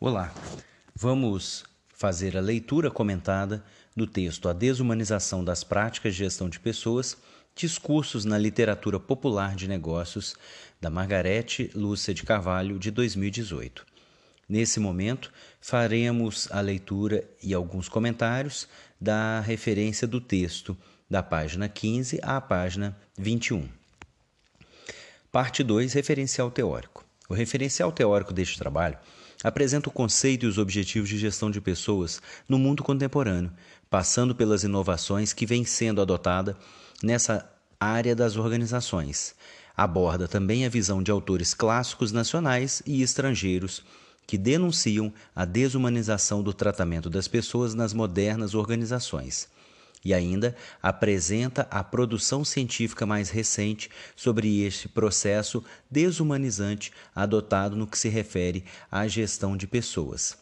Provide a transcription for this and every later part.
Olá, vamos fazer a leitura comentada do texto A Desumanização das Práticas de Gestão de Pessoas, Discursos na Literatura Popular de Negócios, da Margarete Lúcia de Carvalho, de 2018. Nesse momento, faremos a leitura e alguns comentários da referência do texto, da página 15 à página 21. Parte 2 Referencial Teórico. O referencial teórico deste trabalho apresenta o conceito e os objetivos de gestão de pessoas no mundo contemporâneo, passando pelas inovações que vêm sendo adotada nessa área das organizações. Aborda também a visão de autores clássicos nacionais e estrangeiros que denunciam a desumanização do tratamento das pessoas nas modernas organizações e ainda apresenta a produção científica mais recente sobre este processo desumanizante adotado no que se refere à gestão de pessoas.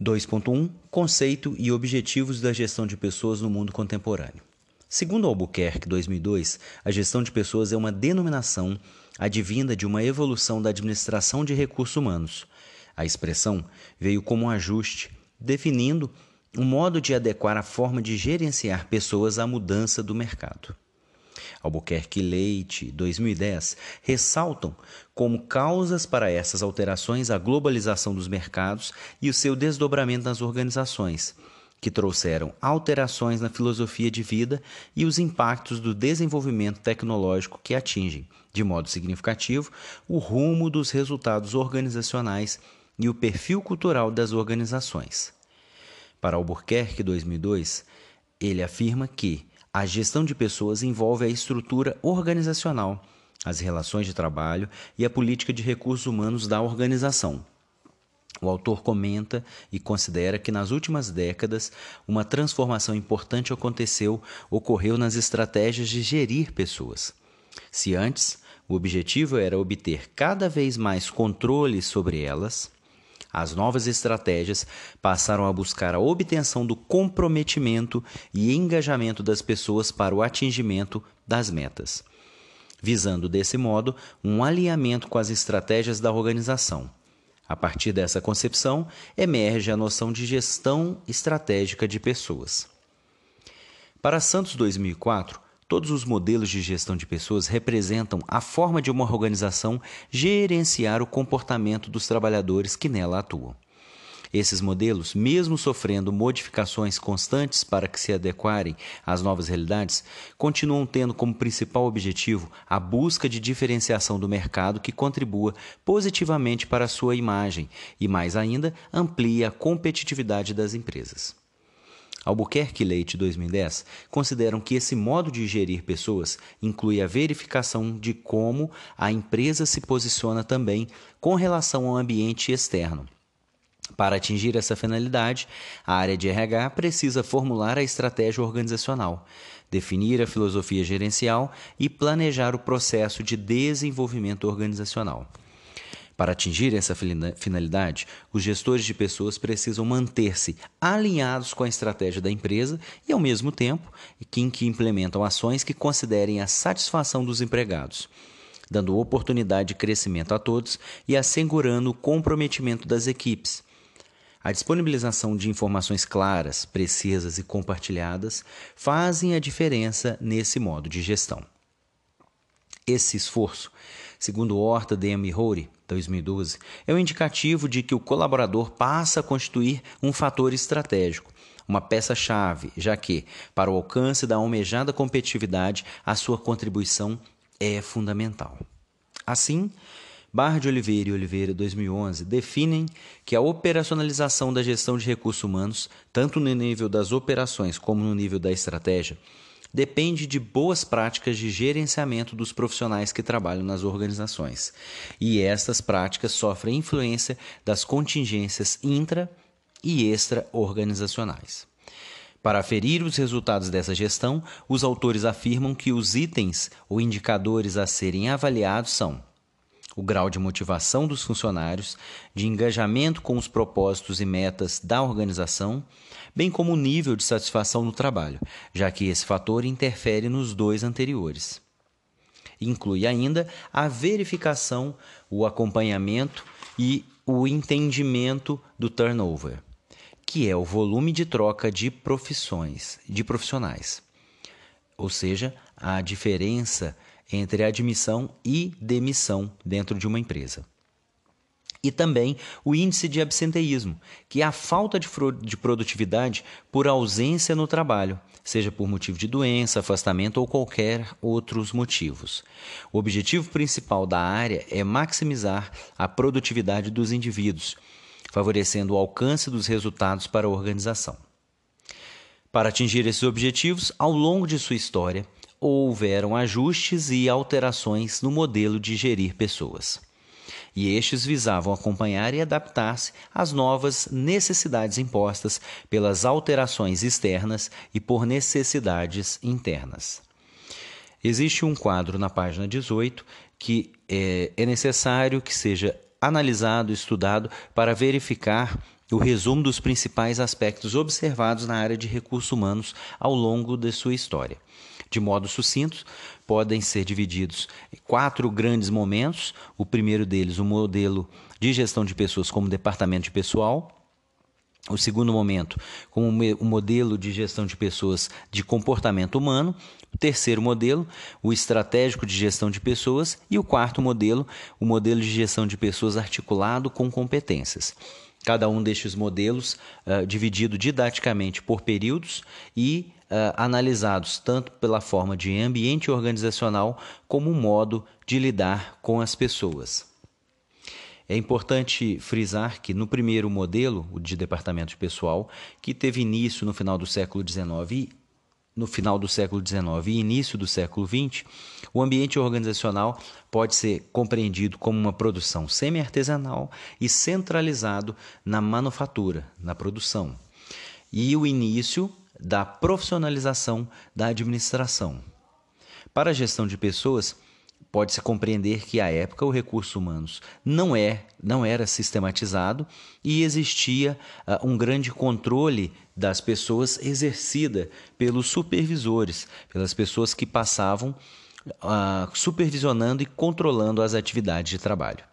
2.1 Conceito e objetivos da gestão de pessoas no mundo contemporâneo. Segundo Albuquerque 2002, a gestão de pessoas é uma denominação advinda de uma evolução da administração de recursos humanos. A expressão veio como um ajuste, definindo um modo de adequar a forma de gerenciar pessoas à mudança do mercado. Albuquerque Leite, 2010, ressaltam como causas para essas alterações a globalização dos mercados e o seu desdobramento nas organizações, que trouxeram alterações na filosofia de vida e os impactos do desenvolvimento tecnológico que atingem, de modo significativo, o rumo dos resultados organizacionais e o perfil cultural das organizações. Para Albuquerque 2002, ele afirma que a gestão de pessoas envolve a estrutura organizacional, as relações de trabalho e a política de recursos humanos da organização. O autor comenta e considera que nas últimas décadas uma transformação importante aconteceu, ocorreu nas estratégias de gerir pessoas. Se antes o objetivo era obter cada vez mais controle sobre elas, as novas estratégias passaram a buscar a obtenção do comprometimento e engajamento das pessoas para o atingimento das metas, visando desse modo um alinhamento com as estratégias da organização. A partir dessa concepção, emerge a noção de gestão estratégica de pessoas. Para Santos 2004, Todos os modelos de gestão de pessoas representam a forma de uma organização gerenciar o comportamento dos trabalhadores que nela atuam. Esses modelos, mesmo sofrendo modificações constantes para que se adequarem às novas realidades, continuam tendo como principal objetivo a busca de diferenciação do mercado que contribua positivamente para a sua imagem e, mais ainda, amplie a competitividade das empresas. Albuquerque e Leite 2010 consideram que esse modo de gerir pessoas inclui a verificação de como a empresa se posiciona também com relação ao ambiente externo. Para atingir essa finalidade, a área de RH precisa formular a estratégia organizacional, definir a filosofia gerencial e planejar o processo de desenvolvimento organizacional. Para atingir essa finalidade, os gestores de pessoas precisam manter-se alinhados com a estratégia da empresa e, ao mesmo tempo, que, que implementam ações que considerem a satisfação dos empregados, dando oportunidade de crescimento a todos e assegurando o comprometimento das equipes. A disponibilização de informações claras, precisas e compartilhadas fazem a diferença nesse modo de gestão. Esse esforço, segundo Horta DM Rory, 2012, é um indicativo de que o colaborador passa a constituir um fator estratégico, uma peça-chave, já que, para o alcance da almejada competitividade, a sua contribuição é fundamental. Assim, Barra de Oliveira e Oliveira 2011 definem que a operacionalização da gestão de recursos humanos, tanto no nível das operações como no nível da estratégia, depende de boas práticas de gerenciamento dos profissionais que trabalham nas organizações. E estas práticas sofrem influência das contingências intra e extra-organizacionais. Para aferir os resultados dessa gestão, os autores afirmam que os itens ou indicadores a serem avaliados são o grau de motivação dos funcionários, de engajamento com os propósitos e metas da organização, bem como o nível de satisfação no trabalho, já que esse fator interfere nos dois anteriores. Inclui ainda a verificação, o acompanhamento e o entendimento do turnover, que é o volume de troca de profissões, de profissionais. Ou seja, a diferença entre admissão e demissão dentro de uma empresa. E também o índice de absenteísmo, que é a falta de, de produtividade por ausência no trabalho, seja por motivo de doença, afastamento ou qualquer outros motivos. O objetivo principal da área é maximizar a produtividade dos indivíduos, favorecendo o alcance dos resultados para a organização. Para atingir esses objetivos, ao longo de sua história, houveram ajustes e alterações no modelo de gerir pessoas. E estes visavam acompanhar e adaptar-se às novas necessidades impostas pelas alterações externas e por necessidades internas. Existe um quadro na página 18 que é, é necessário que seja analisado, estudado para verificar o resumo dos principais aspectos observados na área de recursos humanos ao longo de sua história. De modo sucinto, podem ser divididos em quatro grandes momentos. O primeiro deles, o modelo de gestão de pessoas como departamento de pessoal. O segundo momento, como o modelo de gestão de pessoas de comportamento humano. O terceiro modelo, o estratégico de gestão de pessoas. E o quarto modelo, o modelo de gestão de pessoas articulado com competências cada um destes modelos uh, dividido didaticamente por períodos e uh, analisados tanto pela forma de ambiente organizacional como o modo de lidar com as pessoas. É importante frisar que no primeiro modelo, o de departamento de pessoal, que teve início no final do século XIX no final do século XIX e início do século XX, o ambiente organizacional pode ser compreendido como uma produção semi-artesanal e centralizado na manufatura, na produção, e o início da profissionalização da administração. Para a gestão de pessoas, pode-se compreender que à época o recurso humanos não é não era sistematizado e existia uh, um grande controle das pessoas exercida pelos supervisores, pelas pessoas que passavam uh, supervisionando e controlando as atividades de trabalho.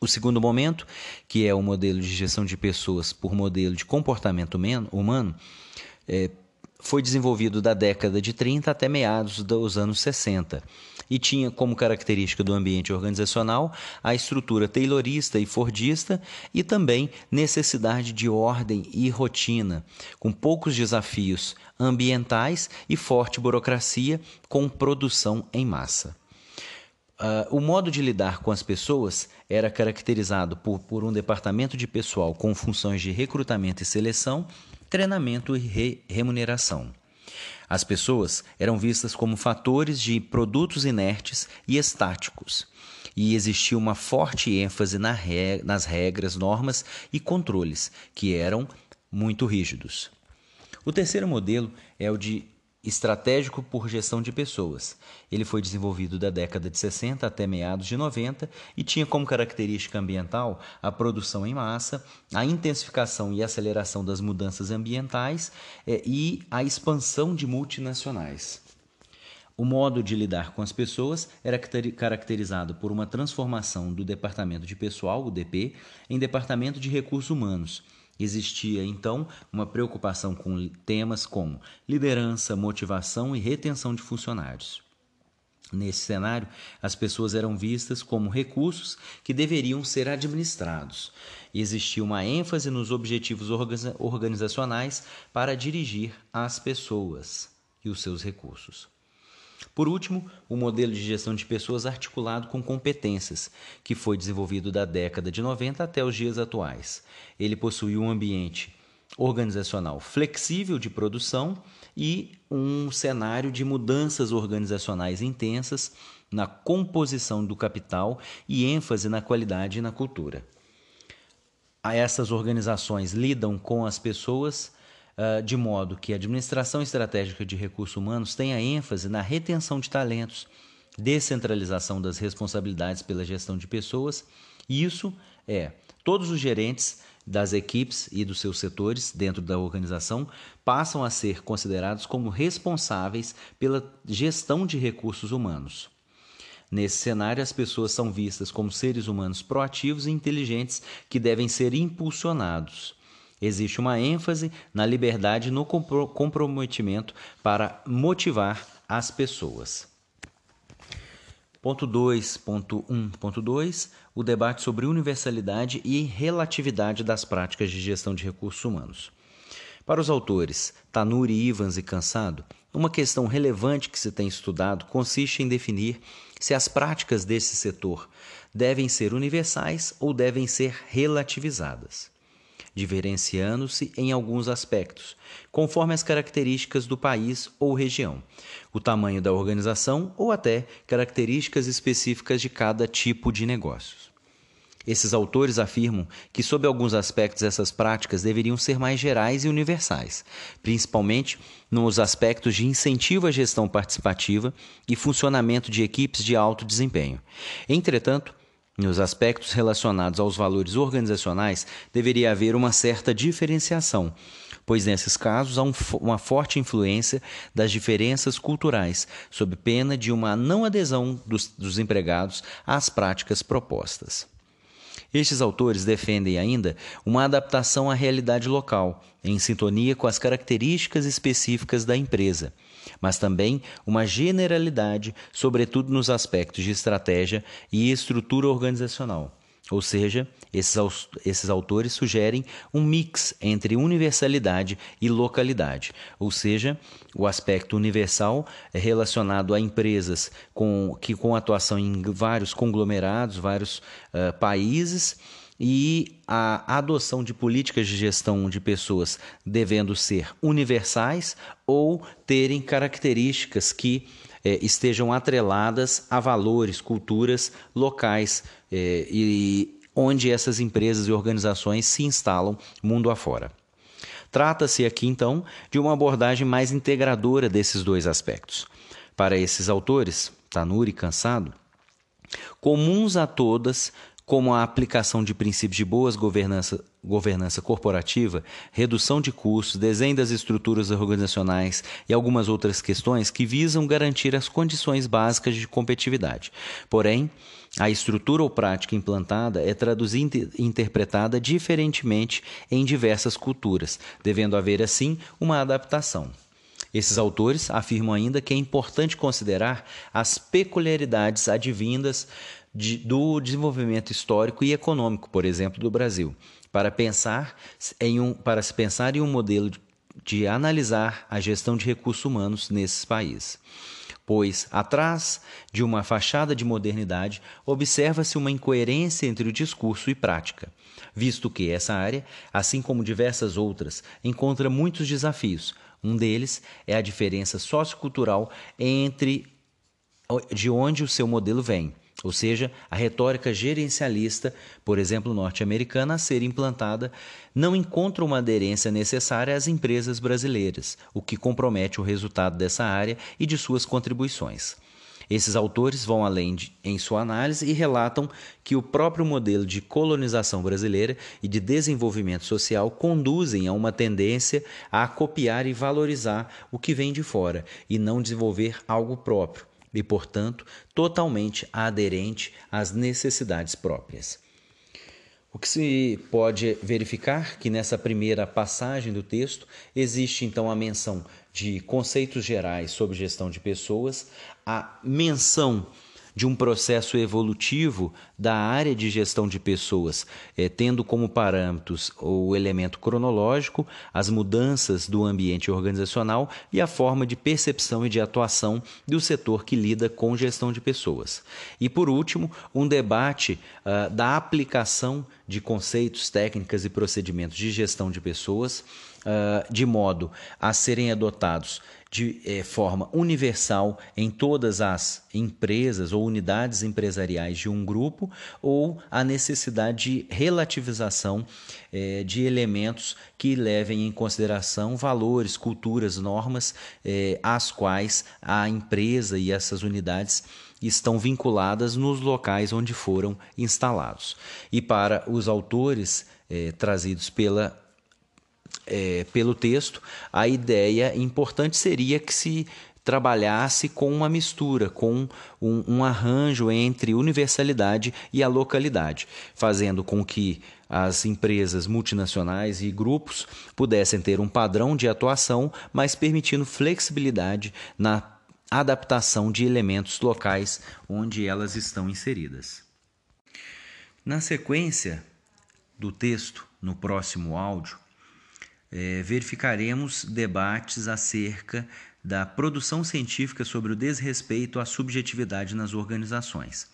O segundo momento, que é o modelo de gestão de pessoas por modelo de comportamento humano, é, foi desenvolvido da década de 30 até meados dos anos 60 e tinha como característica do ambiente organizacional a estrutura taylorista e fordista e também necessidade de ordem e rotina, com poucos desafios ambientais e forte burocracia com produção em massa. Uh, o modo de lidar com as pessoas era caracterizado por, por um departamento de pessoal com funções de recrutamento e seleção treinamento e re remuneração. As pessoas eram vistas como fatores de produtos inertes e estáticos, e existia uma forte ênfase na re nas regras, normas e controles, que eram muito rígidos. O terceiro modelo é o de estratégico por gestão de pessoas. Ele foi desenvolvido da década de 60 até meados de 90 e tinha como característica ambiental a produção em massa, a intensificação e aceleração das mudanças ambientais eh, e a expansão de multinacionais. O modo de lidar com as pessoas era caracterizado por uma transformação do departamento de pessoal, o DP, em departamento de recursos humanos Existia então uma preocupação com temas como liderança, motivação e retenção de funcionários. Nesse cenário, as pessoas eram vistas como recursos que deveriam ser administrados. E existia uma ênfase nos objetivos organizacionais para dirigir as pessoas e os seus recursos. Por último, o modelo de gestão de pessoas articulado com competências, que foi desenvolvido da década de 90 até os dias atuais. Ele possui um ambiente organizacional flexível de produção e um cenário de mudanças organizacionais intensas na composição do capital e ênfase na qualidade e na cultura. Essas organizações lidam com as pessoas uh, de modo que a administração estratégica de recursos humanos tenha ênfase na retenção de talentos, descentralização das responsabilidades pela gestão de pessoas. Isso é todos os gerentes das equipes e dos seus setores dentro da organização passam a ser considerados como responsáveis pela gestão de recursos humanos. Nesse cenário, as pessoas são vistas como seres humanos proativos e inteligentes que devem ser impulsionados. Existe uma ênfase na liberdade no comprometimento para motivar as pessoas. Ponto 2.1.2 O debate sobre universalidade e relatividade das práticas de gestão de recursos humanos. Para os autores Tanuri, Ivans e Cansado, uma questão relevante que se tem estudado consiste em definir se as práticas desse setor devem ser universais ou devem ser relativizadas, diferenciando-se em alguns aspectos, conforme as características do país ou região, o tamanho da organização ou até características específicas de cada tipo de negócios. Esses autores afirmam que, sob alguns aspectos, essas práticas deveriam ser mais gerais e universais, principalmente nos aspectos de incentivo à gestão participativa e funcionamento de equipes de alto desempenho. Entretanto, nos aspectos relacionados aos valores organizacionais, deveria haver uma certa diferenciação, pois nesses casos há um, uma forte influência das diferenças culturais, sob pena de uma não adesão dos, dos empregados às práticas propostas. Estes autores defendem ainda uma adaptação à realidade local, em sintonia com as características específicas da empresa, mas também uma generalidade, sobretudo nos aspectos de estratégia e estrutura organizacional. Ou seja, esses, esses autores sugerem um mix entre universalidade e localidade, ou seja, o aspecto universal é relacionado a empresas com, que com atuação em vários conglomerados, vários uh, países, e a adoção de políticas de gestão de pessoas devendo ser universais ou terem características que eh, estejam atreladas a valores, culturas locais eh, e onde essas empresas e organizações se instalam mundo afora. Trata-se aqui, então, de uma abordagem mais integradora desses dois aspectos. Para esses autores, Tanuri e Cansado, comuns a todas como a aplicação de princípios de boas governança, governança corporativa, redução de custos, desenho das estruturas organizacionais e algumas outras questões que visam garantir as condições básicas de competitividade. Porém, a estrutura ou prática implantada é traduzida e interpretada diferentemente em diversas culturas, devendo haver assim uma adaptação. Esses autores afirmam ainda que é importante considerar as peculiaridades advindas de, do desenvolvimento histórico e econômico, por exemplo, do Brasil, para pensar em um, para se pensar em um modelo de, de analisar a gestão de recursos humanos nesses países. Pois, atrás de uma fachada de modernidade, observa-se uma incoerência entre o discurso e prática, visto que essa área, assim como diversas outras, encontra muitos desafios. Um deles é a diferença sociocultural entre de onde o seu modelo vem ou seja, a retórica gerencialista, por exemplo, norte-americana, a ser implantada, não encontra uma aderência necessária às empresas brasileiras, o que compromete o resultado dessa área e de suas contribuições. Esses autores vão além de, em sua análise e relatam que o próprio modelo de colonização brasileira e de desenvolvimento social conduzem a uma tendência a copiar e valorizar o que vem de fora e não desenvolver algo próprio e, portanto, totalmente aderente às necessidades próprias. O que se pode verificar que nessa primeira passagem do texto existe então a menção de conceitos gerais sobre gestão de pessoas, a menção de um processo evolutivo da área de gestão de pessoas, é, tendo como parâmetros o elemento cronológico, as mudanças do ambiente organizacional e a forma de percepção e de atuação do setor que lida com gestão de pessoas. E, por último, um debate uh, da aplicação de conceitos, técnicas e procedimentos de gestão de pessoas, uh, de modo a serem adotados de eh, forma universal em todas as empresas ou unidades empresariais de um grupo, ou a necessidade de relativização eh, de elementos que levem em consideração valores, culturas, normas eh, às quais a empresa e essas unidades estão vinculadas nos locais onde foram instalados. E para os autores trazidos pela é, pelo texto, a ideia importante seria que se trabalhasse com uma mistura, com um, um, arranjo entre universalidade e a localidade, fazendo com que as empresas multinacionais e grupos pudessem ter um padrão de atuação, mas permitindo flexibilidade na adaptação de elementos locais onde elas estão inseridas. Na sequência do texto, no próximo áudio, é, verificaremos debates acerca da produção científica sobre o desrespeito à subjetividade nas organizações.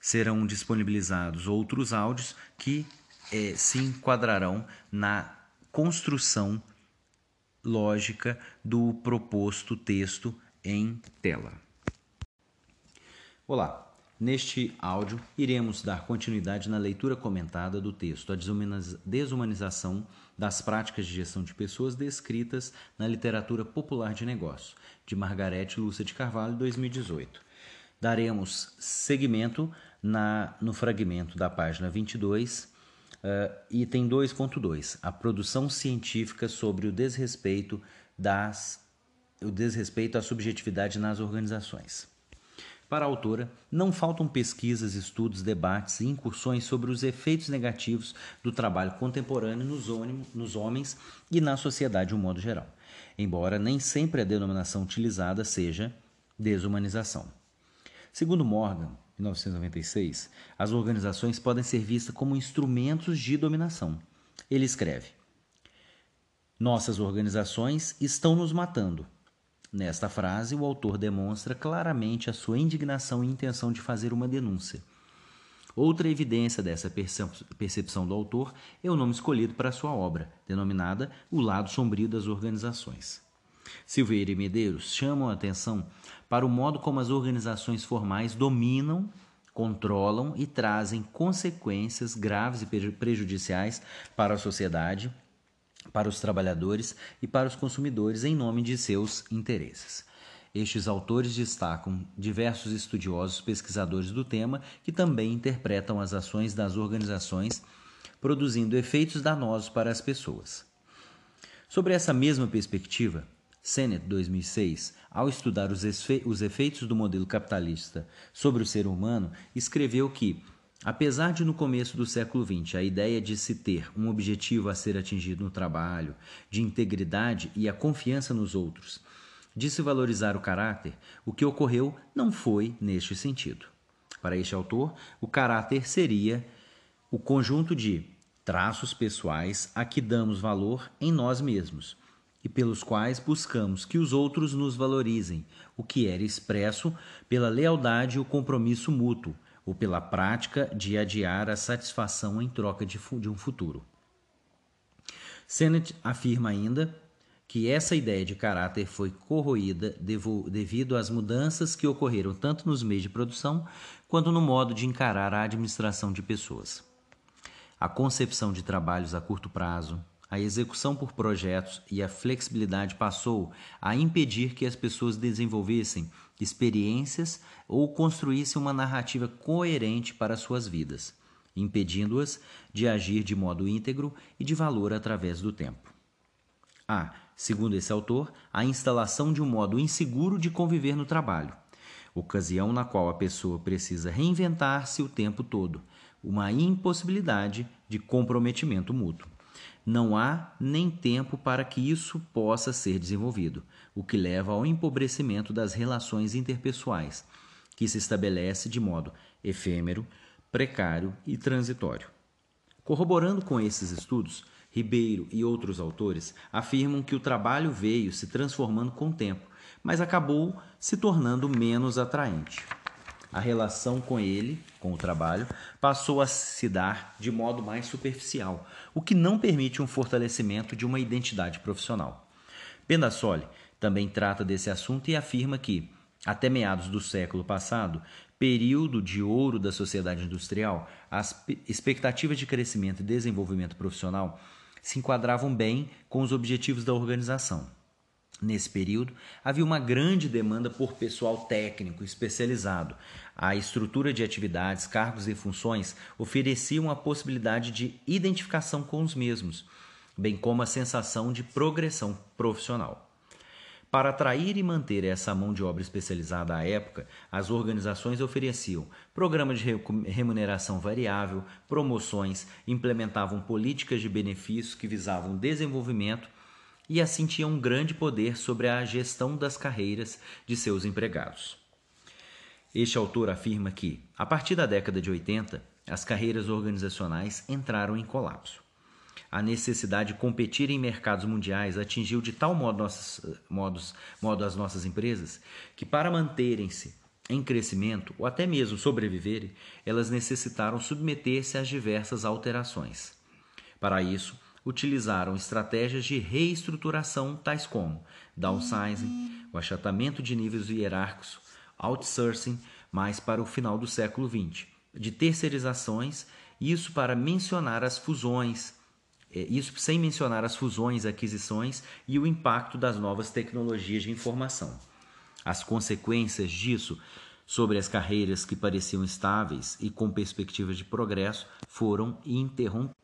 Serão disponibilizados outros áudios que é, se enquadrarão na construção lógica do proposto texto em tela. Olá, neste áudio iremos dar continuidade na leitura comentada do texto A Desumanização das Práticas de Gestão de Pessoas descritas na Literatura Popular de Negócio, de Margarete Lúcia de Carvalho, 2018. Daremos seguimento na, no fragmento da página 22, uh, item 2.2, a produção científica sobre o desrespeito das o desrespeito à subjetividade nas organizações. Para a autora, não faltam pesquisas, estudos, debates e incursões sobre os efeitos negativos do trabalho contemporâneo nos, nos homens e na sociedade de um modo geral, embora nem sempre a denominação utilizada seja desumanização. Segundo Morgan, 1996, as organizações podem ser vistas como instrumentos de dominação. Ele escreve: Nossas organizações estão nos matando Nesta frase, o autor demonstra claramente a sua indignação e intenção de fazer uma denúncia. Outra evidência dessa percepção do autor é o nome escolhido para sua obra, denominada O Lado Sombrio das Organizações. Silveira e Medeiros chamam a atenção para o modo como as organizações formais dominam, controlam e trazem consequências graves e prejudiciais para a sociedade para os trabalhadores e para os consumidores em nome de seus interesses. Estes autores destacam diversos estudiosos pesquisadores do tema que também interpretam as ações das organizações, produzindo efeitos danosos para as pessoas. Sobre essa mesma perspectiva, Sennett, 2006, ao estudar os, os efeitos do modelo capitalista sobre o ser humano, escreveu que Apesar de no começo do século XX a ideia de se ter um objetivo a ser atingido no trabalho, de integridade e a confiança nos outros, de se valorizar o caráter, o que ocorreu não foi neste sentido. Para este autor, o caráter seria o conjunto de traços pessoais a que damos valor em nós mesmos e pelos quais buscamos que os outros nos valorizem, o que era expresso pela lealdade e o compromisso mútuo ou pela prática de adiar a satisfação em troca de, de um futuro. Sennett afirma ainda que essa ideia de caráter foi corroída devido às mudanças que ocorreram tanto nos meios de produção quanto no modo de encarar a administração de pessoas. A concepção de trabalhos a curto prazo, a execução por projetos e a flexibilidade passou a impedir que as pessoas desenvolvessem experiências ou construíssem uma narrativa coerente para suas vidas, impedindo-as de agir de modo íntegro e de valor através do tempo. Há, segundo esse autor, a instalação de um modo inseguro de conviver no trabalho, ocasião na qual a pessoa precisa reinventar-se o tempo todo, uma impossibilidade de comprometimento mútuo. Não há nem tempo para que isso possa ser desenvolvido, o que leva ao empobrecimento das relações interpessoais, que se estabelece de modo efêmero, precário e transitório. Corroborando com esses estudos, Ribeiro e outros autores afirmam que o trabalho veio se transformando com o tempo, mas acabou se tornando menos atraente a relação com ele, com o trabalho, passou a se dar de modo mais superficial, o que não permite um fortalecimento de uma identidade profissional. Pendassoli também trata desse assunto e afirma que, até meados do século passado, período de ouro da sociedade industrial, as expectativas de crescimento e desenvolvimento profissional se enquadravam bem com os objetivos da organização. Nesse período, havia uma grande demanda por pessoal técnico especializado. A estrutura de atividades, cargos e funções ofereciam a possibilidade de identificação com os mesmos, bem como a sensação de progressão profissional. Para atrair e manter essa mão de obra especializada à época, as organizações ofereciam programas de remuneração variável, promoções, implementavam políticas de benefícios que visavam desenvolvimento e assim tinham um grande poder sobre a gestão das carreiras de seus empregados. Este autor afirma que, a partir da década de 80, as carreiras organizacionais entraram em colapso. A necessidade de competir em mercados mundiais atingiu de tal modo, nossas, modos, modo as nossas empresas que, para manterem-se em crescimento ou até mesmo sobreviverem, elas necessitaram submeter-se às diversas alterações. Para isso, utilizaram estratégias de reestruturação tais como downsizing, o achatamento de níveis hierárquicos, outsourcing, mais para o final do século XX, de terceirizações, isso para mencionar as fusões, é, isso sem mencionar as fusões, aquisições e o impacto das novas tecnologias de informação. As consequências disso sobre as carreiras que pareciam estáveis e com perspectivas de progresso foram interrompidas.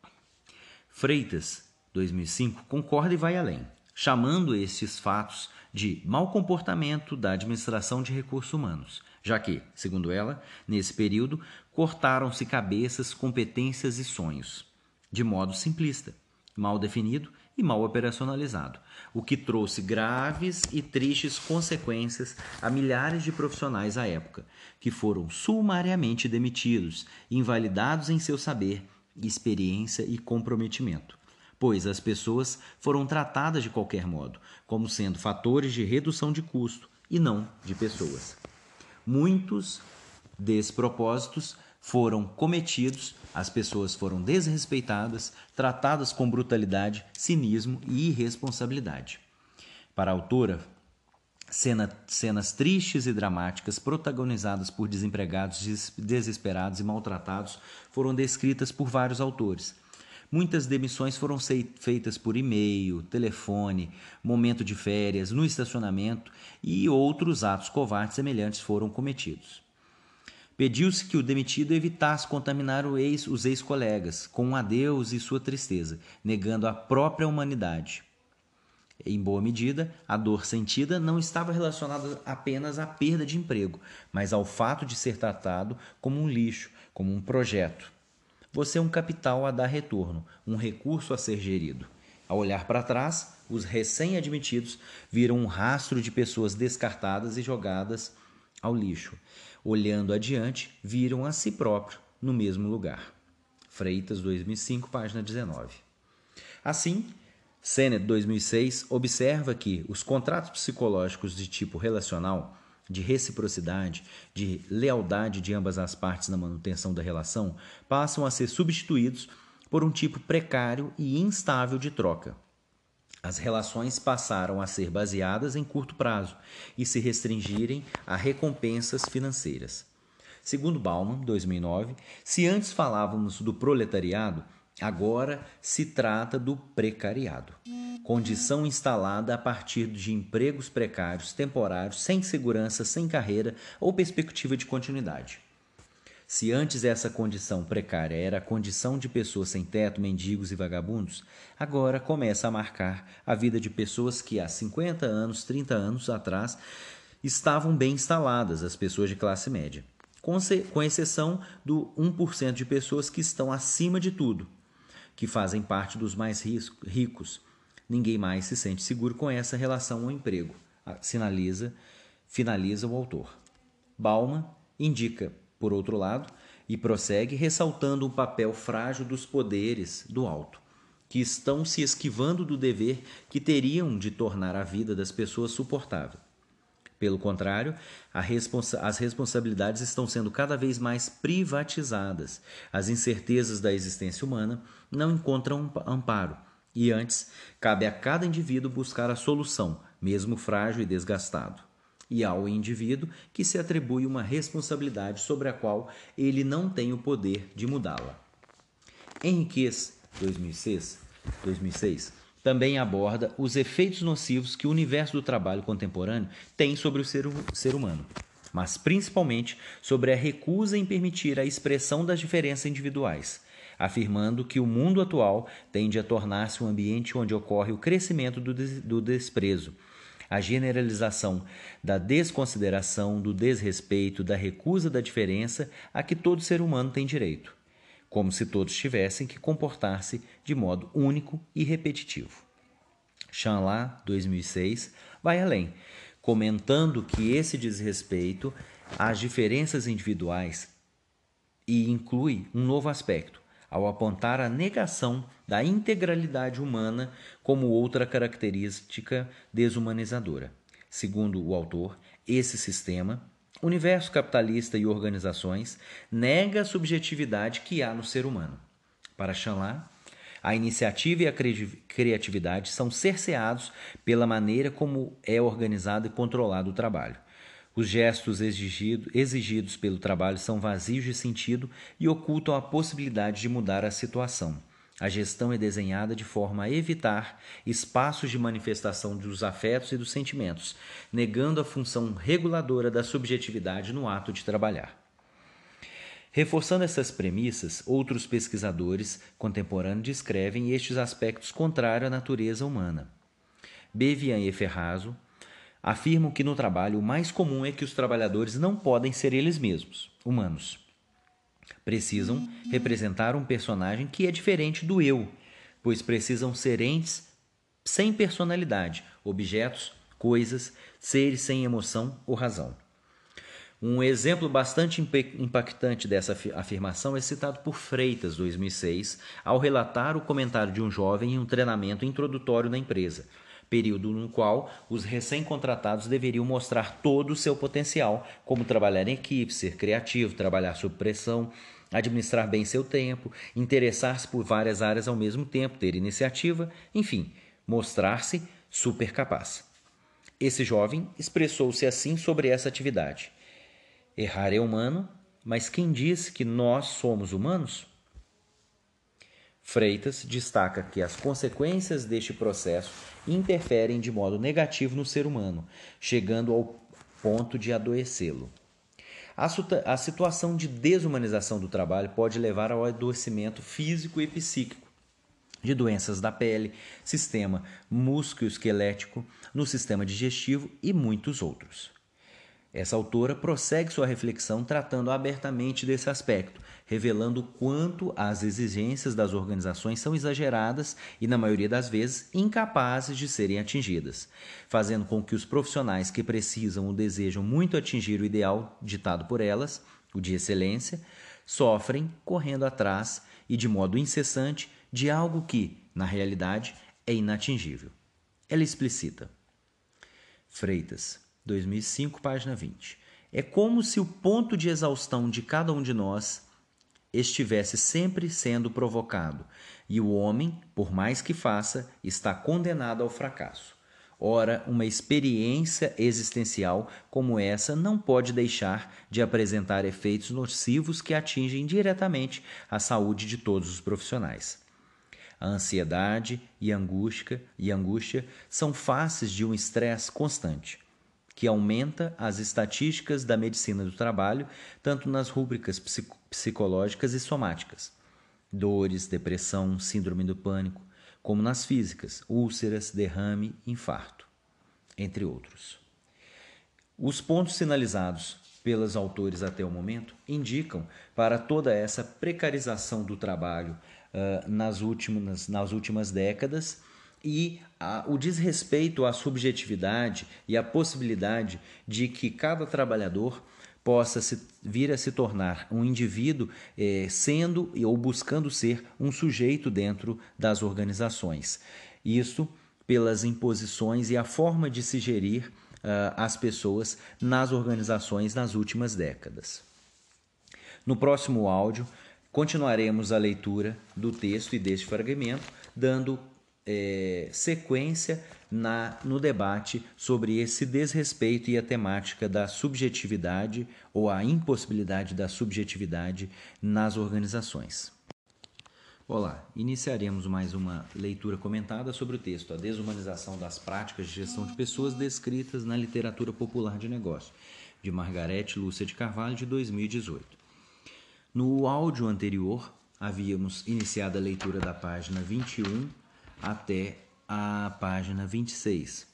Freitas, 2005, concorda e vai além, chamando esses fatos de mau comportamento da administração de recursos humanos, já que, segundo ela, nesse período cortaram-se cabeças, competências e sonhos, de modo simplista, mal definido e mal operacionalizado, o que trouxe graves e tristes consequências a milhares de profissionais à época, que foram sumariamente demitidos, invalidados em seu saber experiência e comprometimento, pois as pessoas foram tratadas de qualquer modo, como sendo fatores de redução de custo e não de pessoas. Muitos despropósitos foram cometidos, as pessoas foram desrespeitadas, tratadas com brutalidade, cinismo e irresponsabilidade. Para a autora, Cena, cenas tristes e dramáticas, protagonizadas por desempregados desesperados e maltratados, foram descritas por vários autores. Muitas demissões foram feitas por e-mail, telefone, momento de férias, no estacionamento e outros atos covardes semelhantes foram cometidos. Pediu-se que o demitido evitasse contaminar ex, os ex-colegas com um adeus e sua tristeza, negando a própria humanidade. Em boa medida, a dor sentida não estava relacionada apenas à perda de emprego, mas ao fato de ser tratado como um lixo, como um projeto. Você é um capital a dar retorno, um recurso a ser gerido. Ao olhar para trás, os recém-admitidos viram um rastro de pessoas descartadas e jogadas ao lixo. Olhando adiante, viram a si próprio no mesmo lugar. Freitas, 2005, página 19. Assim, Sennett 2006 observa que os contratos psicológicos de tipo relacional, de reciprocidade, de lealdade de ambas as partes na manutenção da relação, passam a ser substituídos por um tipo precário e instável de troca. As relações passaram a ser baseadas em curto prazo e se restringirem a recompensas financeiras. Segundo Bauman, 2009, se antes falávamos do proletariado, Agora se trata do precariado, condição instalada a partir de empregos precários, temporários, sem segurança, sem carreira ou perspectiva de continuidade. Se antes essa condição precária era a condição de pessoas sem teto, mendigos e vagabundos, agora começa a marcar a vida de pessoas que há 50 anos, 30 anos atrás estavam bem instaladas, as pessoas de classe média, com exceção do 1% de pessoas que estão acima de tudo, que fazem parte dos mais ricos. Ninguém mais se sente seguro com essa relação ao emprego, sinaliza, finaliza o autor. Bauman indica, por outro lado, e prossegue ressaltando o papel frágil dos poderes do alto, que estão se esquivando do dever que teriam de tornar a vida das pessoas suportável. Pelo contrário, responsa as responsabilidades estão sendo cada vez mais privatizadas. As incertezas da existência humana não encontram amparo. E antes, cabe a cada indivíduo buscar a solução, mesmo frágil e desgastado. E ao indivíduo que se atribui uma responsabilidade sobre a qual ele não tem o poder de mudá-la. Henriquez, 2006, 2006 também aborda os efeitos nocivos que o universo do trabalho contemporâneo tem sobre o ser, ser humano, mas principalmente sobre a recusa em permitir a expressão das diferenças individuais, afirmando que o mundo atual tende a tornar-se um ambiente onde ocorre o crescimento do, des do desprezo, a generalização da desconsideração, do desrespeito, da recusa da diferença a que todo ser humano tem direito, como se todos tivessem que comportar-se de modo único e repetitivo. Chanla, 2006, vai além, comentando que esse desrespeito às diferenças individuais e inclui um novo aspecto, ao apontar a negação da integralidade humana como outra característica desumanizadora. Segundo o autor, esse sistema, universo capitalista e organizações, nega a subjetividade que há no ser humano. Para Chanlá, a iniciativa e a criatividade são cerceados pela maneira como é organizado e controlado o trabalho. Os gestos exigido, exigidos pelo trabalho são vazios de sentido e ocultam a possibilidade de mudar a situação. A gestão é desenhada de forma a evitar espaços de manifestação dos afetos e dos sentimentos, negando a função reguladora da subjetividade no ato de trabalhar. Reforçando essas premissas, outros pesquisadores contemporâneos descrevem estes aspectos contrários à natureza humana. Bevian e Ferrazo afirmam que no trabalho o mais comum é que os trabalhadores não podem ser eles mesmos, humanos. Precisam representar um personagem que é diferente do eu, pois precisam ser entes sem personalidade, objetos, coisas, seres sem emoção ou razão. Um exemplo bastante impactante dessa afirmação é citado por Freitas, 2006, ao relatar o comentário de um jovem em um treinamento introdutório na empresa, período no qual os recém-contratados deveriam mostrar todo o seu potencial, como trabalhar em equipe, ser criativo, trabalhar sob pressão, administrar bem seu tempo, interessar-se por várias áreas ao mesmo tempo, ter iniciativa, enfim, mostrar-se super capaz. Esse jovem expressou-se assim sobre essa atividade. Errar é humano, mas quem diz que nós somos humanos? Freitas destaca que as consequências deste processo interferem de modo negativo no ser humano, chegando ao ponto de adoecê-lo. A, situação de desumanização do trabalho pode levar ao adoecimento físico e psíquico de doenças da pele, sistema músculo-esquelético, no sistema digestivo e muitos outros. Essa autora prossegue sua reflexão tratando abertamente desse aspecto, revelando quanto as exigências das organizações são exageradas e, na maioria das vezes, incapazes de serem atingidas, fazendo com que os profissionais que precisam ou desejam muito atingir o ideal ditado por elas, o de excelência, sofrem correndo atrás e de modo incessante de algo que, na realidade, é inatingível. Ela explicita. Freitas 2005, página 20. É como se o ponto de exaustão de cada um de nós estivesse sempre sendo provocado, e o homem, por mais que faça, está condenado ao fracasso. Ora, uma experiência existencial como essa não pode deixar de apresentar efeitos nocivos que atingem diretamente a saúde de todos os profissionais. A ansiedade e angústia, e angústia são faces de um estresse constante que aumenta as estatísticas da medicina do trabalho, tanto nas rúbricas psicológicas e somáticas, dores, depressão, síndrome do pânico, como nas físicas, úlceras, derrame, infarto, entre outros. Os pontos sinalizados pelos autores até o momento indicam para toda essa precarização do trabalho uh, nas, últimas, nas últimas décadas e a, o desrespeito à subjetividade e à possibilidade de que cada trabalhador possa se, vir a se tornar um indivíduo eh, sendo ou buscando ser um sujeito dentro das organizações. Isso pelas imposições e a forma de se gerir uh, as pessoas nas organizações nas últimas décadas. No próximo áudio, continuaremos a leitura do texto e deste fragmento, dando é, sequência na, no debate sobre esse desrespeito e a temática da subjetividade ou a impossibilidade da subjetividade nas organizações. Olá, iniciaremos mais uma leitura comentada sobre o texto A Desumanização das Práticas de Gestão de Pessoas descritas na literatura popular de negócio, de Margarete Lúcia de Carvalho, de 2018. No áudio anterior, havíamos iniciado a leitura da página 21 até a página 26.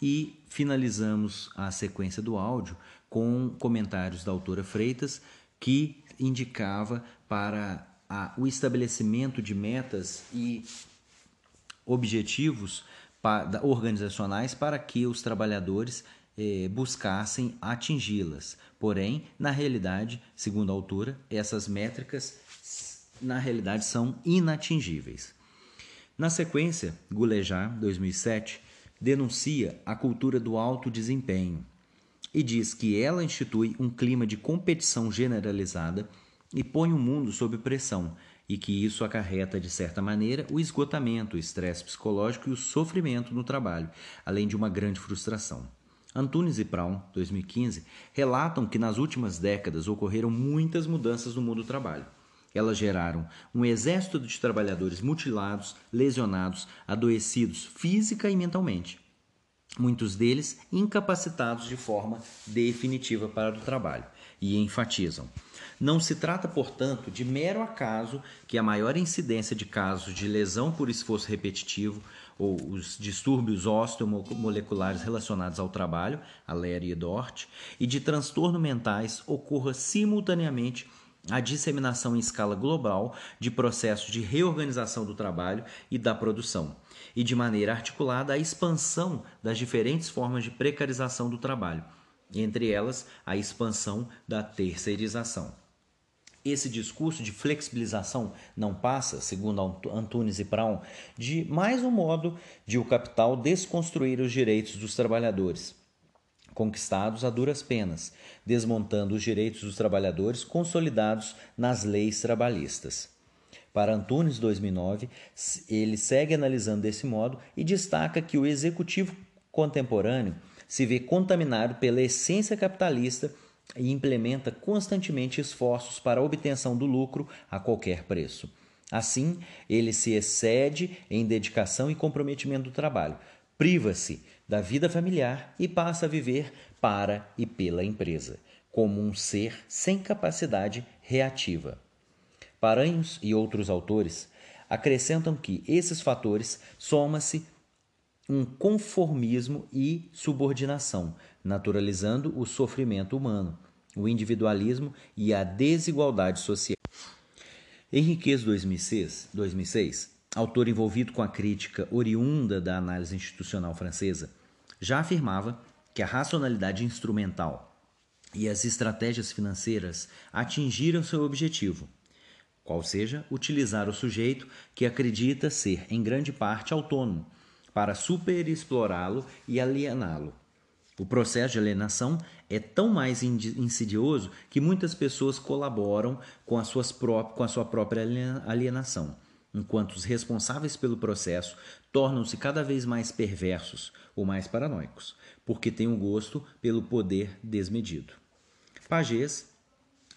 E finalizamos a sequência do áudio com comentários da autora Freitas, que indicava para a, o estabelecimento de metas e objetivos para, organizacionais para que os trabalhadores eh, buscassem atingi-las. Porém, na realidade, segundo a autora, essas métricas na realidade são inatingíveis. Na sequência, Gulejar, 2007, denuncia a cultura do alto desempenho e diz que ela institui um clima de competição generalizada e põe o mundo sob pressão, e que isso acarreta, de certa maneira, o esgotamento, o estresse psicológico e o sofrimento no trabalho, além de uma grande frustração. Antunes e Brown, 2015, relatam que nas últimas décadas ocorreram muitas mudanças no mundo do trabalho. Elas geraram um exército de trabalhadores mutilados, lesionados, adoecidos física e mentalmente. Muitos deles incapacitados de forma definitiva para o trabalho. E enfatizam: não se trata, portanto, de mero acaso que a maior incidência de casos de lesão por esforço repetitivo ou os distúrbios osteomoleculares relacionados ao trabalho, a e Dort, e de transtornos mentais ocorra simultaneamente a disseminação em escala global de processos de reorganização do trabalho e da produção, e de maneira articulada a expansão das diferentes formas de precarização do trabalho, entre elas a expansão da terceirização. Esse discurso de flexibilização não passa, segundo Antunes e Brown, de mais um modo de o capital desconstruir os direitos dos trabalhadores, conquistados a duras penas, desmontando os direitos dos trabalhadores consolidados nas leis trabalhistas. Para Antunes, 2009, ele segue analisando desse modo e destaca que o executivo contemporâneo se vê contaminado pela essência capitalista e implementa constantemente esforços para a obtenção do lucro a qualquer preço. Assim, ele se excede em dedicação e comprometimento do trabalho, priva-se da vida familiar e passa a viver para e pela empresa, como um ser sem capacidade reativa. Paranhos e outros autores acrescentam que esses fatores soma-se um conformismo e subordinação, naturalizando o sofrimento humano, o individualismo e a desigualdade social. Henriquez 2006, 2006, autor envolvido com a crítica oriunda da análise institucional francesa, já afirmava que a racionalidade instrumental e as estratégias financeiras atingiram seu objetivo, qual seja utilizar o sujeito que acredita ser em grande parte autônomo para superexplorá-lo e aliená-lo. O processo de alienação é tão mais insidioso que muitas pessoas colaboram com, com a sua própria alienação, enquanto os responsáveis pelo processo tornam-se cada vez mais perversos ou mais paranoicos, porque têm um gosto pelo poder desmedido. Pagés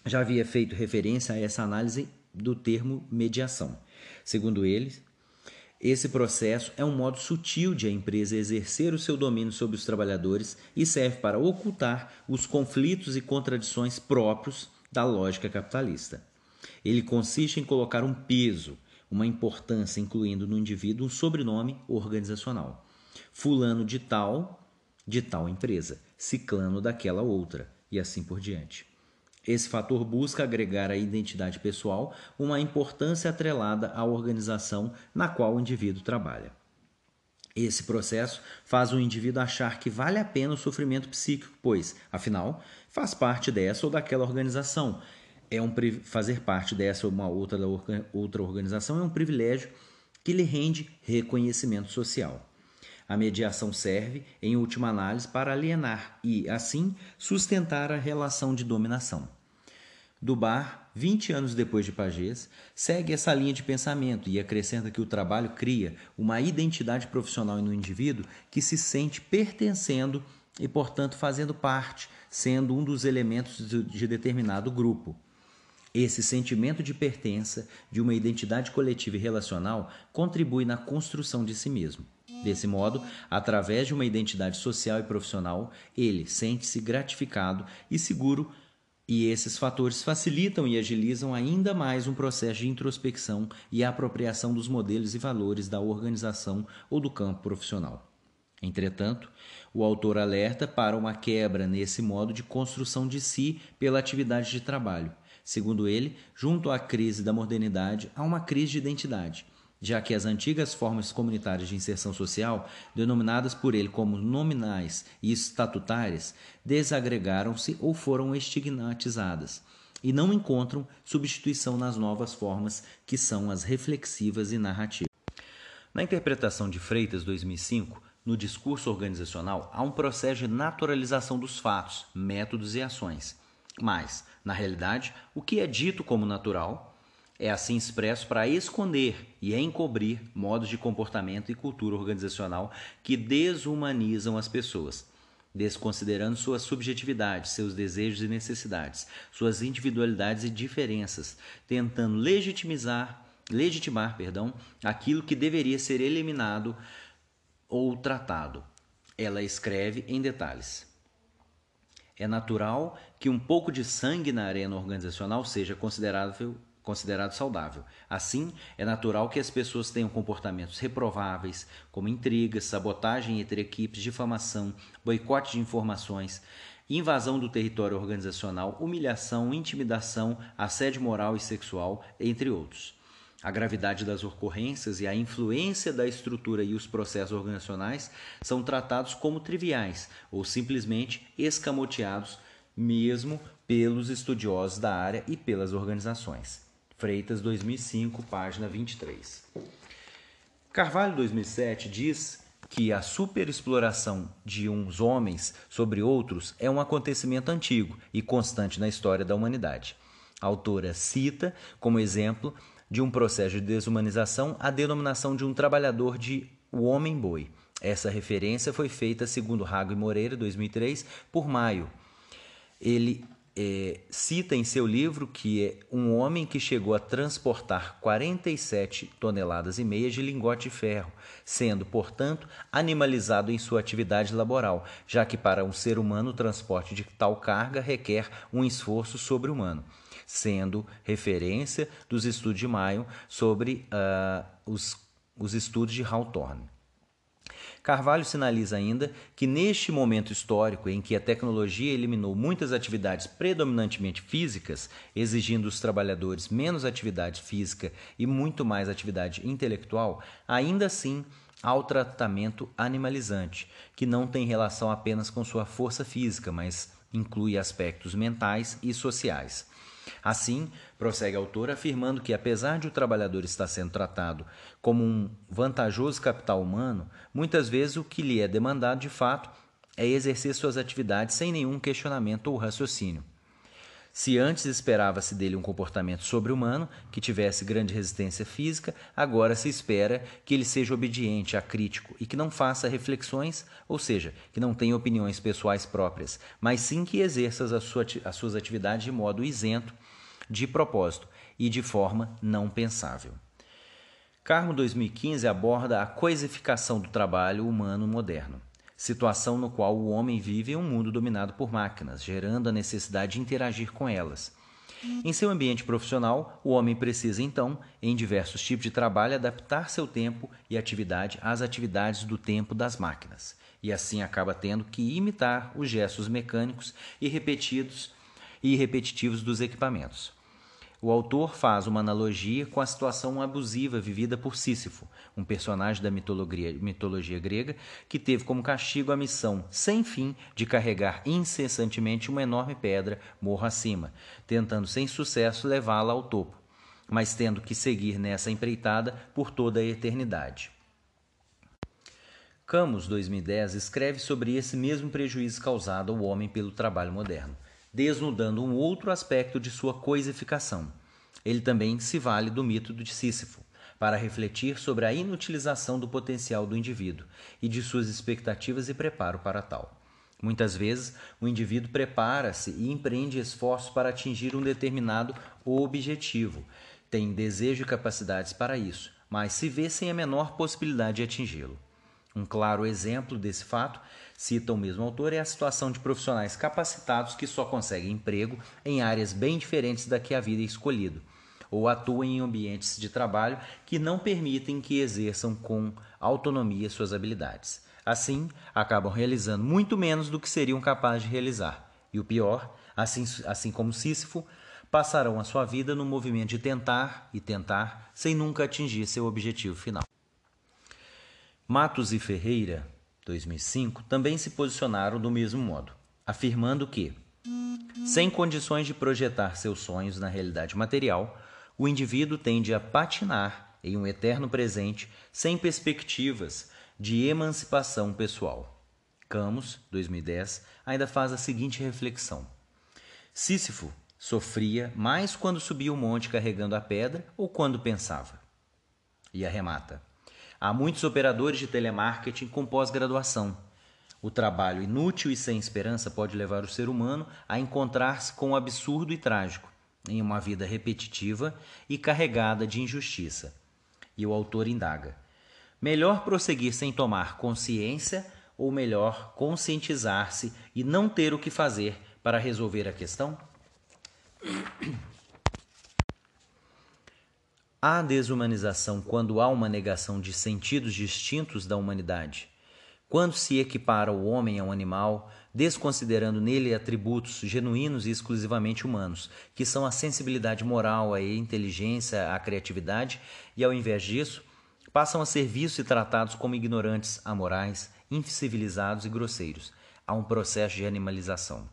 já havia feito referência a essa análise do termo mediação. Segundo ele, esse processo é um modo sutil de a empresa exercer o seu domínio sobre os trabalhadores e serve para ocultar os conflitos e contradições próprios da lógica capitalista. Ele consiste em colocar um peso, uma importância, incluindo no indivíduo um sobrenome organizacional. Fulano de tal, de tal empresa, ciclano daquela outra, e assim por diante. Esse fator busca agregar à identidade pessoal uma importância atrelada à organização na qual o indivíduo trabalha. Esse processo faz o indivíduo achar que vale a pena o sofrimento psíquico, pois, afinal, faz parte dessa ou daquela organização. É um fazer parte dessa ou uma outra, outra organização é um privilégio que lhe rende reconhecimento social. A mediação serve, em última análise, para alienar e, assim, sustentar a relação de dominação. Dubar, 20 anos depois de Pagés, segue essa linha de pensamento e acrescenta que o trabalho cria uma identidade profissional no indivíduo que se sente pertencendo e, portanto, fazendo parte, sendo um dos elementos de determinado grupo. Esse sentimento de pertença, de uma identidade coletiva e relacional, contribui na construção de si mesmo. Desse modo, através de uma identidade social e profissional, ele sente-se gratificado e seguro, e esses fatores facilitam e agilizam ainda mais um processo de introspecção e apropriação dos modelos e valores da organização ou do campo profissional. Entretanto, o autor alerta para uma quebra nesse modo de construção de si pela atividade de trabalho. Segundo ele, junto à crise da modernidade, há uma crise de identidade, já que as antigas formas comunitárias de inserção social, denominadas por ele como nominais e estatutárias, desagregaram-se ou foram estigmatizadas e não encontram substituição nas novas formas que são as reflexivas e narrativas. Na interpretação de Freitas 2005, no discurso organizacional, há um processo de naturalização dos fatos, métodos e ações. Mas, na realidade, o que é dito como natural é assim expresso para esconder e encobrir modos de comportamento e cultura organizacional que desumanizam as pessoas, desconsiderando suas subjetividades, seus desejos e necessidades, suas individualidades e diferenças, tentando legitimizar, legitimar, perdão, aquilo que deveria ser eliminado ou tratado. Ela escreve em detalhes. É natural que um pouco de sangue na arena organizacional seja considerável, considerado saudável. Assim, é natural que as pessoas tenham comportamentos reprováveis, como intrigas, sabotagem entre equipes, difamação, boicote de informações, invasão do território organizacional, humilhação, intimidação, assédio moral e sexual, entre outros. A gravidade das ocorrências e a influência da estrutura e os processos organizacionais são tratados como triviais ou simplesmente escamoteados, mesmo pelos estudiosos da área e pelas organizações. Freitas, 2005, página 23. Carvalho, 2007, diz que a superexploração de uns homens sobre outros é um acontecimento antigo e constante na história da humanidade. A autora cita, como exemplo, de um processo de desumanização a denominação de um trabalhador de o homem-boi. Essa referência foi feita, segundo Rago e Moreira, 2003, por Maio. Ele é, cita em seu livro que é um homem que chegou a transportar 47 toneladas e meia de lingote de ferro, sendo, portanto, animalizado em sua atividade laboral, já que para um ser humano o transporte de tal carga requer um esforço sobre-humano sendo referência dos estudos de Maio sobre uh, os, os estudos de Hawthorne. Carvalho sinaliza ainda que neste momento histórico em que a tecnologia eliminou muitas atividades predominantemente físicas, exigindo dos trabalhadores menos atividade física e muito mais atividade intelectual, ainda assim há o tratamento animalizante, que não tem relação apenas com sua força física, mas inclui aspectos mentais e sociais. Assim, prossegue a autora afirmando que, apesar de o trabalhador estar sendo tratado como um vantajoso capital humano, muitas vezes o que lhe é demandado de fato é exercer suas atividades sem nenhum questionamento ou raciocínio. Se antes esperava-se dele um comportamento sobre-humano, que tivesse grande resistência física, agora se espera que ele seja obediente, acrítico e que não faça reflexões, ou seja, que não tenha opiniões pessoais próprias, mas sim que exerça as suas atividades de modo isento de propósito e de forma não pensável. Carmo 2015 aborda a coisificação do trabalho humano moderno, situação no qual o homem vive em um mundo dominado por máquinas, gerando a necessidade de interagir com elas. Em seu ambiente profissional, o homem precisa então, em diversos tipos de trabalho, adaptar seu tempo e atividade às atividades do tempo das máquinas, e assim acaba tendo que imitar os gestos mecânicos e repetidos e repetitivos dos equipamentos. O autor faz uma analogia com a situação abusiva vivida por Sísifo, um personagem da mitologia, mitologia grega que teve como castigo a missão sem fim de carregar incessantemente uma enorme pedra morro acima, tentando sem sucesso levá-la ao topo, mas tendo que seguir nessa empreitada por toda a eternidade. Camus, 2010, escreve sobre esse mesmo prejuízo causado ao homem pelo trabalho moderno desnudando um outro aspecto de sua coisificação. Ele também se vale do mito de Sísifo para refletir sobre a inutilização do potencial do indivíduo e de suas expectativas e preparo para tal. Muitas vezes, o indivíduo prepara-se e empreende esforços para atingir um determinado objetivo, tem desejo e capacidades para isso, mas se vê sem a menor possibilidade de atingi-lo. Um claro exemplo desse fato, cita o mesmo autor, é a situação de profissionais capacitados que só conseguem emprego em áreas bem diferentes da que havia escolhido, ou atuam em ambientes de trabalho que não permitem que exerçam com autonomia suas habilidades. Assim, acabam realizando muito menos do que seriam capazes de realizar. E o pior, assim, assim como Sísifo, passarão a sua vida no movimento de tentar e tentar sem nunca atingir seu objetivo final. Matos e Ferreira, 2005, também se posicionaram do mesmo modo, afirmando que, sem condições de projetar seus sonhos na realidade material, o indivíduo tende a patinar em um eterno presente sem perspectivas de emancipação pessoal. Camus, 2010, ainda faz a seguinte reflexão: Sísifo sofria mais quando subia o monte carregando a pedra ou quando pensava. E arremata: Há muitos operadores de telemarketing com pós-graduação. O trabalho inútil e sem esperança pode levar o ser humano a encontrar-se com o absurdo e trágico, em uma vida repetitiva e carregada de injustiça. E o autor indaga: melhor prosseguir sem tomar consciência ou melhor conscientizar-se e não ter o que fazer para resolver a questão? Há desumanização quando há uma negação de sentidos distintos da humanidade. Quando se equipara o homem a um animal, desconsiderando nele atributos genuínos e exclusivamente humanos, que são a sensibilidade moral, a inteligência, a criatividade, e ao invés disso, passam a ser vistos e tratados como ignorantes, amorais, incivilizados e grosseiros. Há um processo de animalização.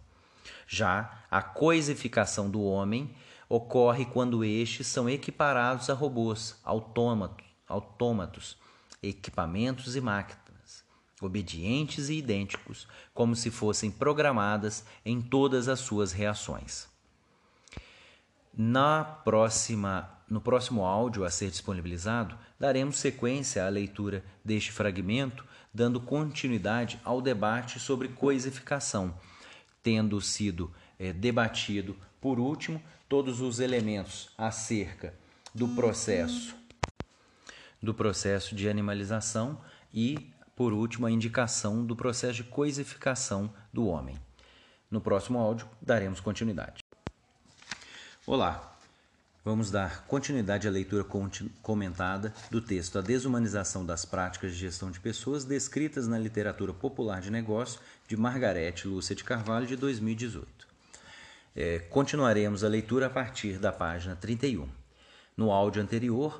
Já a coisificação do homem ocorre quando estes são equiparados a robôs, autômatos, autômatos equipamentos e máquinas, obedientes e idênticos, como se fossem programadas em todas as suas reações. Na próxima, no próximo áudio a ser disponibilizado, daremos sequência à leitura deste fragmento, dando continuidade ao debate sobre coisificação, tendo sido é, debatido, por último, todos os elementos acerca do processo do processo de animalização e, por último, a indicação do processo de coisificação do homem. No próximo áudio daremos continuidade. Olá. Vamos dar continuidade à leitura comentada do texto A Desumanização das Práticas de Gestão de Pessoas descritas na literatura popular de negócio de Margarete Lúcia de Carvalho de 2018. É, continuaremos a leitura a partir da página 31. No áudio anterior,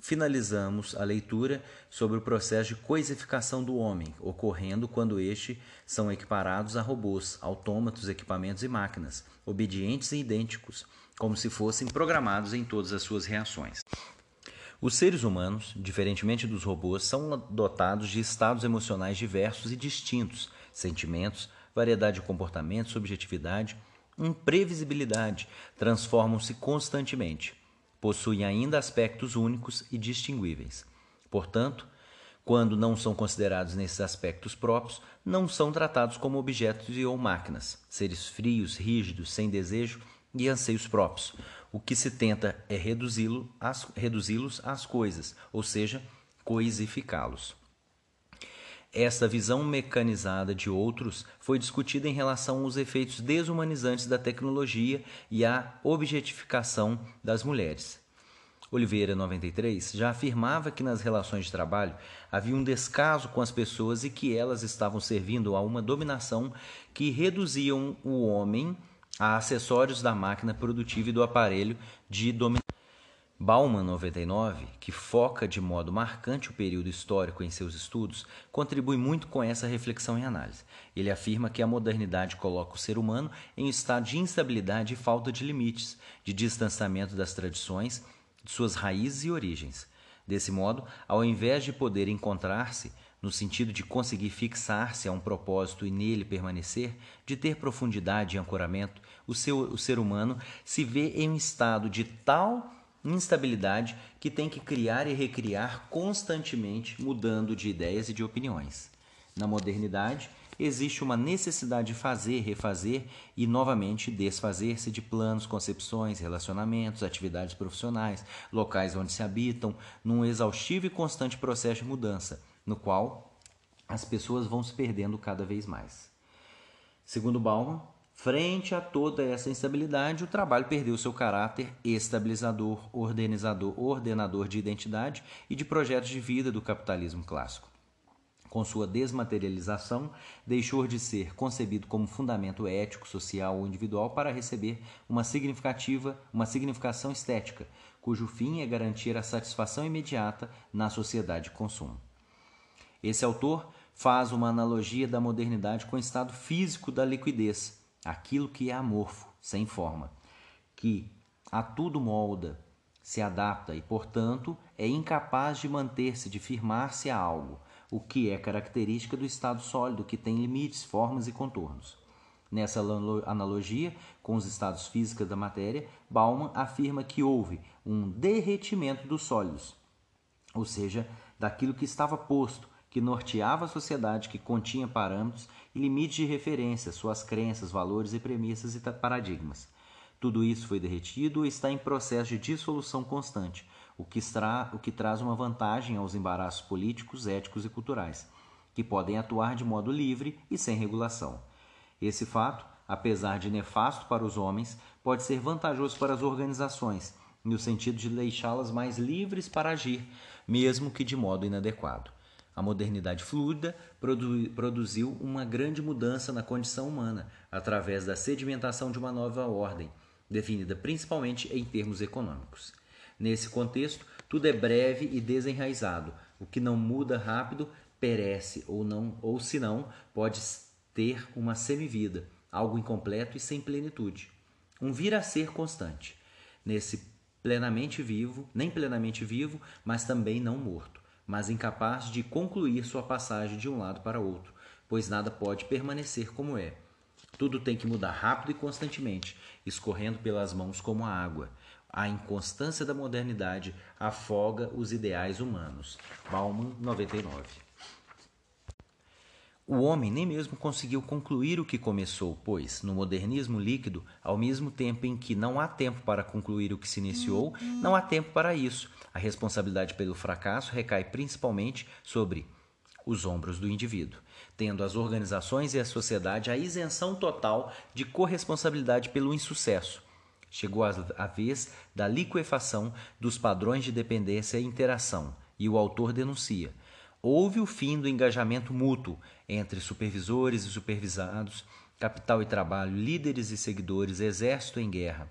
finalizamos a leitura sobre o processo de coisificação do homem, ocorrendo quando estes são equiparados a robôs, autômatos, equipamentos e máquinas, obedientes e idênticos, como se fossem programados em todas as suas reações. Os seres humanos, diferentemente dos robôs, são dotados de estados emocionais diversos e distintos, sentimentos, variedade de comportamentos, subjetividade, imprevisibilidade, transformam-se constantemente. Possuem ainda aspectos únicos e distinguíveis. Portanto, quando não são considerados nesses aspectos próprios, não são tratados como objetos ou máquinas, seres frios, rígidos, sem desejo e anseios próprios. O que se tenta é reduzi-los às, reduzi às coisas, ou seja, coisificá-los. Esta visão mecanizada de outros foi discutida em relação aos efeitos desumanizantes da tecnologia e à objetificação das mulheres. Oliveira, 93, já afirmava que nas relações de trabalho havia um descaso com as pessoas e que elas estavam servindo a uma dominação que reduziam o homem a acessórios da máquina produtiva e do aparelho de dominação. Bauman 99, que foca de modo marcante o período histórico em seus estudos, contribui muito com essa reflexão e análise. Ele afirma que a modernidade coloca o ser humano em um estado de instabilidade e falta de limites, de distanciamento das tradições, de suas raízes e origens. Desse modo, ao invés de poder encontrar-se, no sentido de conseguir fixar-se a um propósito e nele permanecer, de ter profundidade e ancoramento, o, seu, o ser humano se vê em um estado de tal instabilidade que tem que criar e recriar constantemente, mudando de ideias e de opiniões. Na modernidade, existe uma necessidade de fazer, refazer e novamente desfazer-se de planos, concepções, relacionamentos, atividades profissionais, locais onde se habitam, num exaustivo e constante processo de mudança, no qual as pessoas vão se perdendo cada vez mais. Segundo Bauman, Frente a toda essa instabilidade, o trabalho perdeu seu caráter estabilizador, ordenizador, ordenador de identidade e de projetos de vida do capitalismo clássico. Com sua desmaterialização, deixou de ser concebido como fundamento ético, social ou individual para receber uma significativa, uma significação estética, cujo fim é garantir a satisfação imediata na sociedade de consumo. Esse autor faz uma analogia da modernidade com o estado físico da liquidez, aquilo que é amorfo, sem forma, que a tudo molda, se adapta e, portanto, é incapaz de manter-se, de firmar-se a algo, o que é característica do estado sólido, que tem limites, formas e contornos. Nessa analogia com os estados físicos da matéria, Bauman afirma que houve um derretimento dos sólidos, ou seja, daquilo que estava posto, que norteava a sociedade, que continha parâmetros limites de referência, suas crenças, valores e premissas e paradigmas. Tudo isso foi derretido e está em processo de dissolução constante, o que, o que traz uma vantagem aos embaraços políticos, éticos e culturais, que podem atuar de modo livre e sem regulação. Esse fato, apesar de nefasto para os homens, pode ser vantajoso para as organizações, no sentido de deixá-las mais livres para agir, mesmo que de modo inadequado. A modernidade fluida produ produziu uma grande mudança na condição humana, através da sedimentação de uma nova ordem, definida principalmente em termos econômicos. Nesse contexto, tudo é breve e desenraizado. O que não muda rápido perece ou não, ou se não, pode ter uma semivida, algo incompleto e sem plenitude. Um vir a ser constante. Nesse plenamente vivo, nem plenamente vivo, mas também não morto, mas incapaz de concluir sua passagem de um lado para outro, pois nada pode permanecer como é. Tudo tem que mudar rápido e constantemente, escorrendo pelas mãos como a água. A inconstância da modernidade afoga os ideais humanos. Bauman, 99. O homem nem mesmo conseguiu concluir o que começou, pois, no modernismo líquido, ao mesmo tempo em que não há tempo para concluir o que se iniciou, não há tempo para isso. A responsabilidade pelo fracasso recai principalmente sobre os ombros do indivíduo, tendo as organizações e a sociedade a isenção total de corresponsabilidade pelo insucesso. Chegou a vez da liquefação dos padrões de dependência e interação, e o autor denuncia. Houve o fim do engajamento mútuo entre supervisores e supervisados, capital e trabalho, líderes e seguidores, exército em guerra.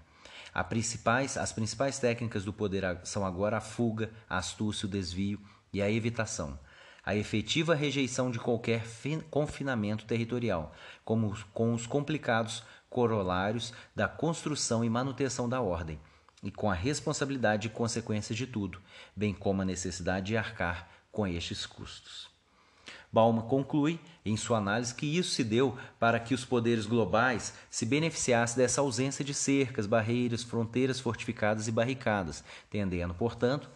Principais, as principais técnicas do poder são agora a fuga, a astúcia, o desvio e a evitação. A efetiva rejeição de qualquer confinamento territorial, como com os complicados corolários da construção e manutenção da ordem, e com a responsabilidade e consequências de tudo, bem como a necessidade de arcar com estes custos. Balma conclui em sua análise que isso se deu para que os poderes globais se beneficiassem dessa ausência de cercas, barreiras, fronteiras fortificadas e barricadas, tendendo, portanto,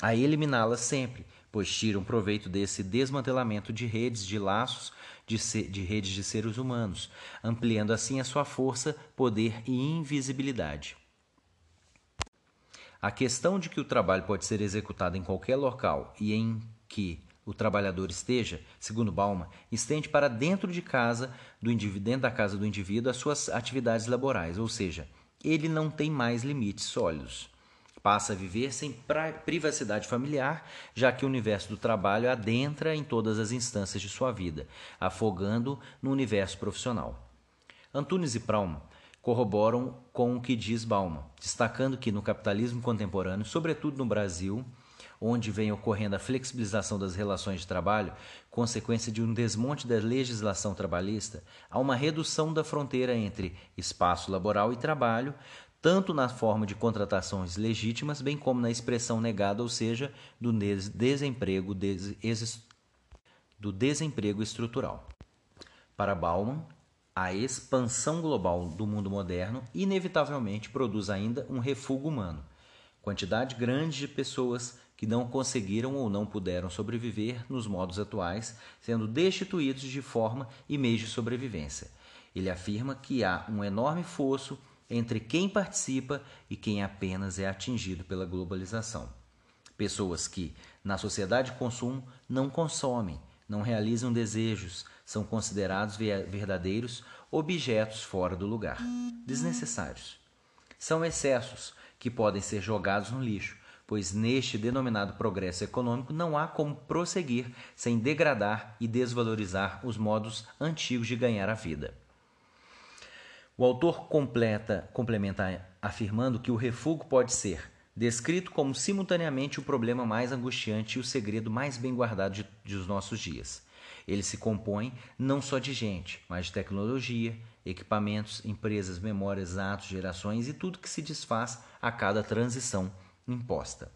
a eliminá-las sempre, pois tiram proveito desse desmantelamento de redes de laços de, ser, de redes de seres humanos, ampliando assim a sua força, poder e invisibilidade. A questão de que o trabalho pode ser executado em qualquer local e em que o trabalhador esteja, segundo Balma, estende para dentro de casa do dentro da casa do indivíduo as suas atividades laborais, ou seja, ele não tem mais limites sólidos passa a viver sem privacidade familiar, já que o universo do trabalho adentra em todas as instâncias de sua vida, afogando no universo profissional. Antunes e Prauma corroboram com o que diz Bauman, destacando que no capitalismo contemporâneo, sobretudo no Brasil, onde vem ocorrendo a flexibilização das relações de trabalho, consequência de um desmonte da legislação trabalhista, há uma redução da fronteira entre espaço laboral e trabalho, tanto na forma de contratações legítimas, bem como na expressão negada, ou seja, do desemprego, do desemprego estrutural. Para Bauman, a expansão global do mundo moderno inevitavelmente produz ainda um refúgio humano. Quantidade grande de pessoas que não conseguiram ou não puderam sobreviver nos modos atuais, sendo destituídos de forma e meios de sobrevivência. Ele afirma que há um enorme fosso entre quem participa e quem apenas é atingido pela globalização. Pessoas que, na sociedade de consumo, não consomem, não realizam desejos, são considerados verdadeiros objetos fora do lugar, desnecessários. São excessos que podem ser jogados no lixo, pois neste denominado progresso econômico não há como prosseguir sem degradar e desvalorizar os modos antigos de ganhar a vida. O autor completa, complementa afirmando que o refúgio pode ser descrito como simultaneamente o problema mais angustiante e o segredo mais bem guardado de, dos nossos dias. Ele se compõe não só de gente, mas de tecnologia, equipamentos, empresas, memórias, atos, gerações e tudo que se desfaz a cada transição imposta.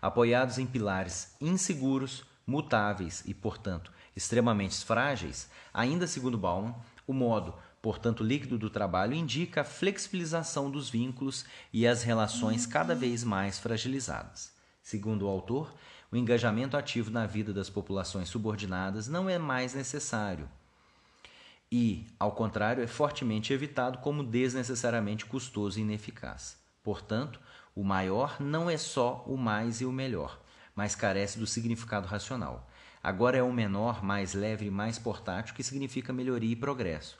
Apoiados em pilares inseguros, mutáveis e, portanto, extremamente frágeis, ainda segundo Bauman, o modo portanto, líquido do trabalho indica a flexibilização dos vínculos e as relações cada vez mais fragilizadas. Segundo o autor, o engajamento ativo na vida das populações subordinadas não é mais necessário e, ao contrário, é fortemente evitado como desnecessariamente custoso e ineficaz. Portanto, o maior não é só o mais e o melhor, mas carece do significado racional. Agora é o menor, mais leve e mais portátil que significa melhoria e progresso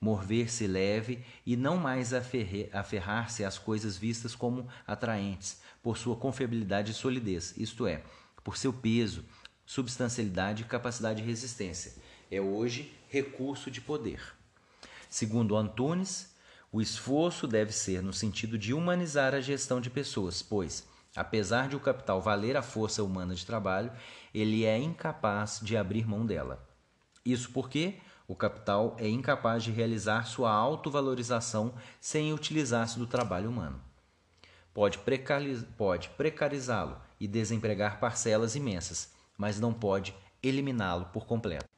mover-se leve e não mais aferrar-se às coisas vistas como atraentes, por sua confiabilidade e solidez, isto é, por seu peso, substancialidade e capacidade de resistência. É hoje recurso de poder. Segundo Antunes, o esforço deve ser no sentido de humanizar a gestão de pessoas, pois, apesar de o capital valer a força humana de trabalho, ele é incapaz de abrir mão dela. Isso porque o capital é incapaz de realizar sua autovalorização sem utilizar-se do trabalho humano. Pode, precarizá-lo e desempregar parcelas imensas, mas não pode eliminá-lo por completo.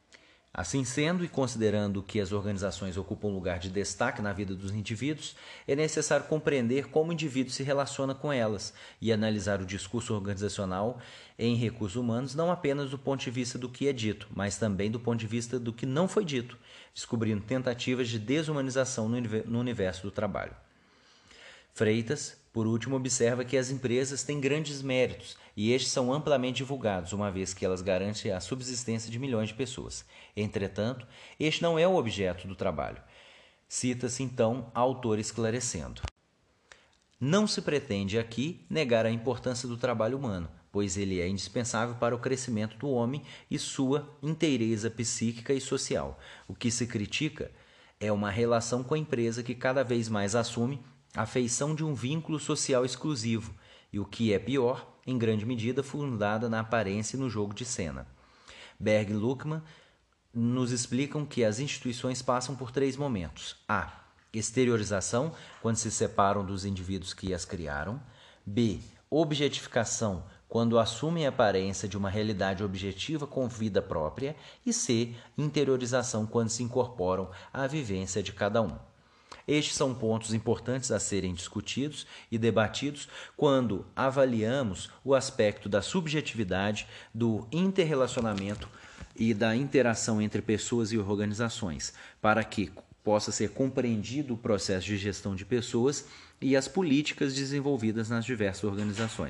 Assim sendo, e considerando que as organizações ocupam um lugar de destaque na vida dos indivíduos, é necessário compreender como o indivíduo se relaciona com elas e analisar o discurso organizacional em recursos humanos não apenas do ponto de vista do que é dito, mas também do ponto de vista do que não foi dito, descobrindo tentativas de desumanização no universo do trabalho. Freitas, por último, observa que as empresas têm grandes méritos e estes são amplamente divulgados, uma vez que elas garantem a subsistência de milhões de pessoas. Entretanto, este não é o objeto do trabalho. Cita-se então autor esclarecendo. Não se pretende aqui negar a importância do trabalho humano, pois ele é indispensável para o crescimento do homem e sua inteireza psíquica e social. O que se critica é uma relação com a empresa que cada vez mais assume a feição de um vínculo social exclusivo e, o que é pior, em grande medida fundada na aparência e no jogo de cena. Berg e Luckmann nos explicam que as instituições passam por três momentos: A. Exteriorização, quando se separam dos indivíduos que as criaram. B. Objetificação, quando assumem a aparência de uma realidade objetiva com vida própria. E C. Interiorização, quando se incorporam à vivência de cada um. Estes são pontos importantes a serem discutidos e debatidos quando avaliamos o aspecto da subjetividade, do interrelacionamento e da interação entre pessoas e organizações, para que possa ser compreendido o processo de gestão de pessoas e as políticas desenvolvidas nas diversas organizações.